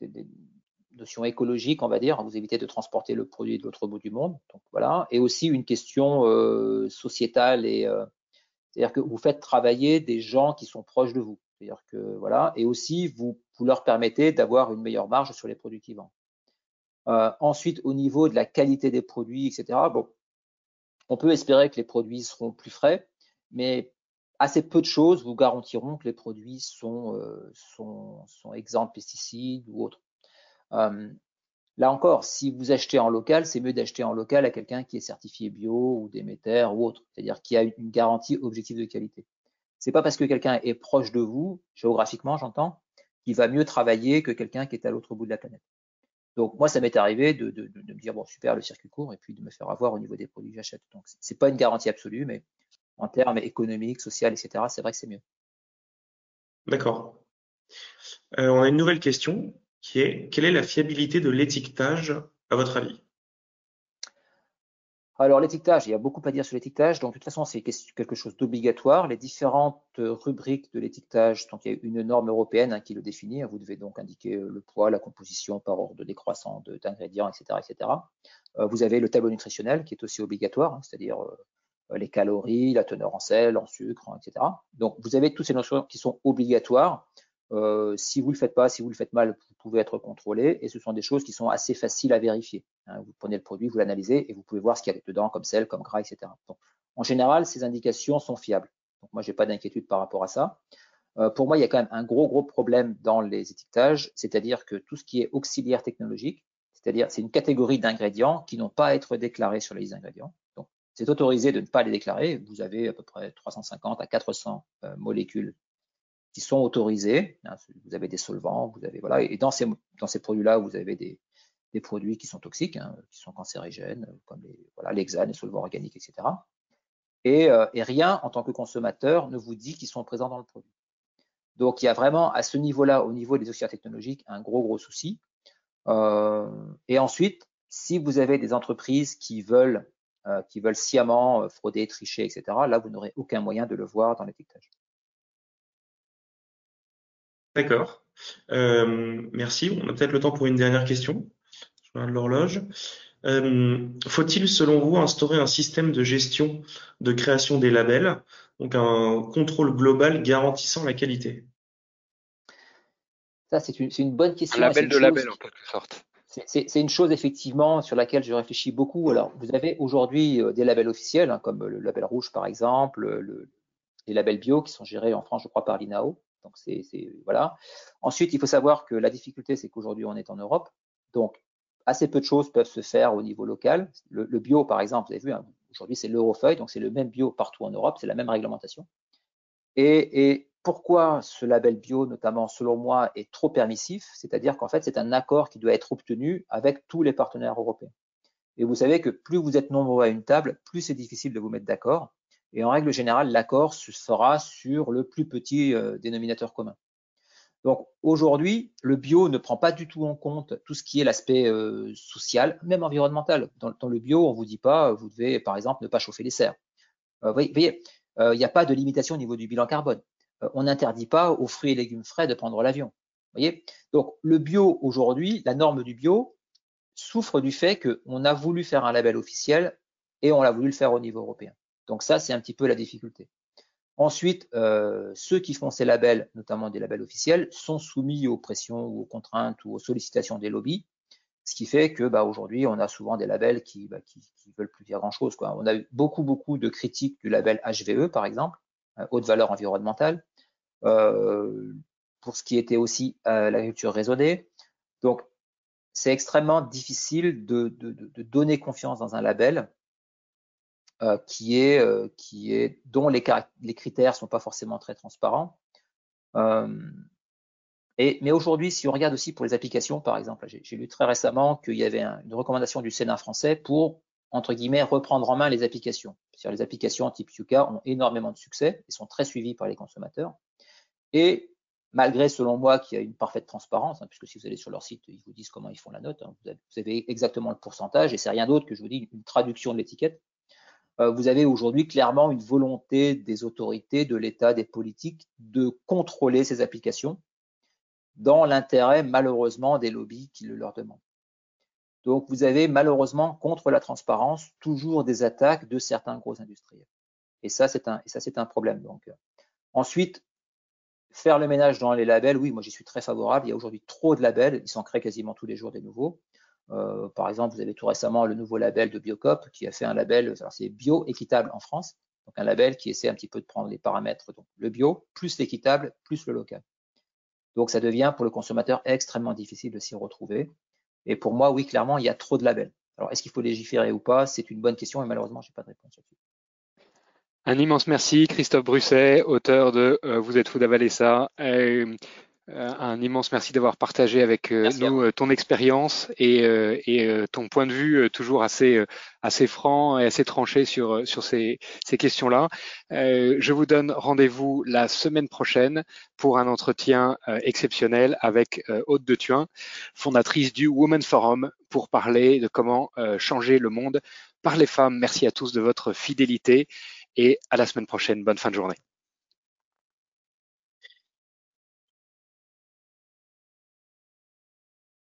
de, notion écologique, on va dire. Vous évitez de transporter le produit de l'autre bout du monde. Donc voilà. Et aussi une question euh, sociétale et c'est-à-dire que vous faites travailler des gens qui sont proches de vous. C'est-à-dire que voilà. Et aussi vous, vous leur permettez d'avoir une meilleure marge sur les produits qu'ils vendent. ensuite, au niveau de la qualité des produits, etc. Bon, on peut espérer que les produits seront plus frais, mais assez peu de choses vous garantiront que les produits sont, euh, exempts de pesticides ou autres. Euh, là encore, si vous achetez en local, c'est mieux d'acheter en local à quelqu'un qui est certifié bio ou Déméter ou autre, c'est-à-dire qui a une garantie objective de qualité. C'est pas parce que quelqu'un est proche de vous, géographiquement j'entends, qu'il va mieux travailler que quelqu'un qui est à l'autre bout de la planète. Donc moi, ça m'est arrivé de, me dire bon super le circuit court et puis de me faire avoir au niveau des produits que j'achète. Donc c'est pas une garantie absolue, mais en termes économiques, sociaux, etc., c'est vrai que c'est mieux. D'accord. Euh, on a une nouvelle question qui est quelle est la fiabilité de l'étiquetage à votre avis? Alors l'étiquetage, il y a beaucoup à dire sur l'étiquetage. Donc de toute façon, c'est quelque chose d'obligatoire. Les différentes rubriques de l'étiquetage, donc il y a une norme européenne hein, qui le définit. Vous devez donc indiquer euh, le poids, la composition par ordre décroissant d'ingrédients, etc., etc. Euh, vous avez le tableau nutritionnel qui est aussi obligatoire, hein, c'est-à-dire euh, les calories, la teneur en sel, en sucre, etc. Donc vous avez toutes ces notions qui sont obligatoires. Euh, si vous le faites pas, si vous le faites mal, vous pouvez être contrôlé et ce sont des choses qui sont assez faciles à vérifier. Hein. vous prenez le produit, vous l'analysez et vous pouvez voir ce qu'il y a dedans comme sel, comme gras, etc. En général, ces indications sont fiables. Donc moi, j'ai pas d'inquiétude par rapport à ça. Euh, pour moi, il y a quand même un gros gros problème dans les étiquetages, c'est-à-dire que tout ce qui est auxiliaire technologique, c'est-à-dire c'est une catégorie d'ingrédients qui n'ont pas à être déclarés sur les listes d'ingrédients. Donc c'est autorisé de ne pas les déclarer. Vous avez à peu près 350 à 400 euh, molécules qui sont autorisés. Hein, vous avez des solvants, vous avez voilà, et dans ces dans ces produits-là, vous avez des, des produits qui sont toxiques, hein, qui sont cancérigènes, comme les voilà l'hexane, les solvants organiques, etc. Et, euh, et, rien en tant que consommateur ne vous dit qu'ils sont présents dans le produit. Donc il y a vraiment à ce niveau-là, au niveau des dossiers technologiques, un gros gros souci. Euh, et ensuite, si vous avez des entreprises qui veulent euh, qui veulent sciemment frauder, tricher, etc., là vous n'aurez aucun moyen de le voir dans l'étiquetage. D'accord. Euh, merci. On a peut-être le temps pour une dernière question. Je regarde l'horloge. Euh, faut-il, selon vous, instaurer un système de gestion de création des labels, donc un contrôle global garantissant la qualité? Ça, c'est une, bonne question. Un label de label, en quelque sorte. C'est une chose effectivement sur laquelle je réfléchis beaucoup. Alors, vous avez aujourd'hui euh, des labels officiels, hein, comme le label rouge par exemple, les labels bio qui sont gérés en France, je crois, par l'INAO. Ensuite, il faut savoir que la difficulté, c'est qu'aujourd'hui on est en Europe, donc assez peu de choses peuvent se faire au niveau local. Le, bio, par exemple, vous avez vu, hein, aujourd'hui c'est l'Eurofeuille, donc c'est le même bio partout en Europe, c'est la même réglementation. Et, pourquoi ce label bio, notamment selon moi, est trop permissif? C'est-à-dire qu'en fait, c'est un accord qui doit être obtenu avec tous les partenaires européens. Et vous savez que plus vous êtes nombreux à une table, plus c'est difficile de vous mettre d'accord. Et en règle générale, l'accord se fera sur le plus petit euh, dénominateur commun. Donc aujourd'hui, le bio ne prend pas du tout en compte tout ce qui est l'aspect euh, social, même environnemental. Dans, le bio, on vous dit pas, vous devez par exemple ne pas chauffer les serres. Euh, vous voyez, il n'y a pas de limitation au niveau du bilan carbone. on n'interdit pas aux fruits et légumes frais de prendre l'avion. Voyez, donc le bio aujourd'hui, la norme du bio souffre du fait qu'on a voulu faire un label officiel et on l'a voulu le faire au niveau européen. Donc ça, c'est un petit peu la difficulté. Ensuite, euh, ceux qui font ces labels, notamment des labels officiels, sont soumis aux pressions ou aux contraintes ou aux sollicitations des lobbies, ce qui fait que bah, aujourd'hui, on a souvent des labels qui, bah, qui, qui veulent plus dire grand-chose. On a eu beaucoup, beaucoup de critiques du label HVE, par exemple, euh, haute valeur environnementale, euh, pour ce qui était aussi euh, l'agriculture raisonnée. Donc, c'est extrêmement difficile de, de, de, donner confiance dans un label euh, qui est, euh, qui est, dont les, les critères sont pas forcément très transparents. Euh, et, mais aujourd'hui, si on regarde aussi pour les applications, par exemple, j'ai lu très récemment qu'il y avait un, une recommandation du Sénat français pour, entre guillemets, reprendre en main les applications. Les applications type Yuka ont énormément de succès et sont très suivies par les consommateurs. Et malgré, selon moi, qu'il y a une parfaite transparence, hein, puisque si vous allez sur leur site, ils vous disent comment ils font la note, hein, vous, avez, exactement le pourcentage, et c'est rien d'autre que je vous dis une traduction de l'étiquette. Euh, vous avez aujourd'hui clairement une volonté des autorités, de l'État, des politiques de contrôler ces applications dans l'intérêt malheureusement des lobbies qui le leur demandent. Donc vous avez malheureusement contre la transparence toujours des attaques de certains gros industriels. Et ça c'est un problème. Donc ensuite faire le ménage dans les labels, oui, moi j'y suis très favorable. Il y a aujourd'hui trop de labels, ils s'en créent quasiment tous les jours des nouveaux. Euh, par exemple, vous avez tout récemment le nouveau label de Biocop qui a fait un label, c'est bio équitable en France, donc un label qui essaie un petit peu de prendre les paramètres, donc le bio plus l'équitable plus le local. Donc ça devient pour le consommateur extrêmement difficile de s'y retrouver. Et pour moi, oui, clairement, il y a trop de labels. Alors est-ce qu'il faut légiférer ou pas? C'est une bonne question et malheureusement, je n'ai pas de réponse là-dessus. Un immense merci, Christophe Brusset, auteur de euh, Vous êtes fou d'avaler ça. Euh, un immense merci d'avoir partagé avec euh, nous euh, ton expérience et, et, ton point de vue toujours assez assez franc et assez tranché sur sur ces, ces questions-là. je vous donne rendez-vous la semaine prochaine pour un entretien exceptionnel avec Aude de Thuin, fondatrice du Women Forum, pour parler de comment changer le monde par les femmes. Merci à tous de votre fidélité et à la semaine prochaine. Bonne fin de journée.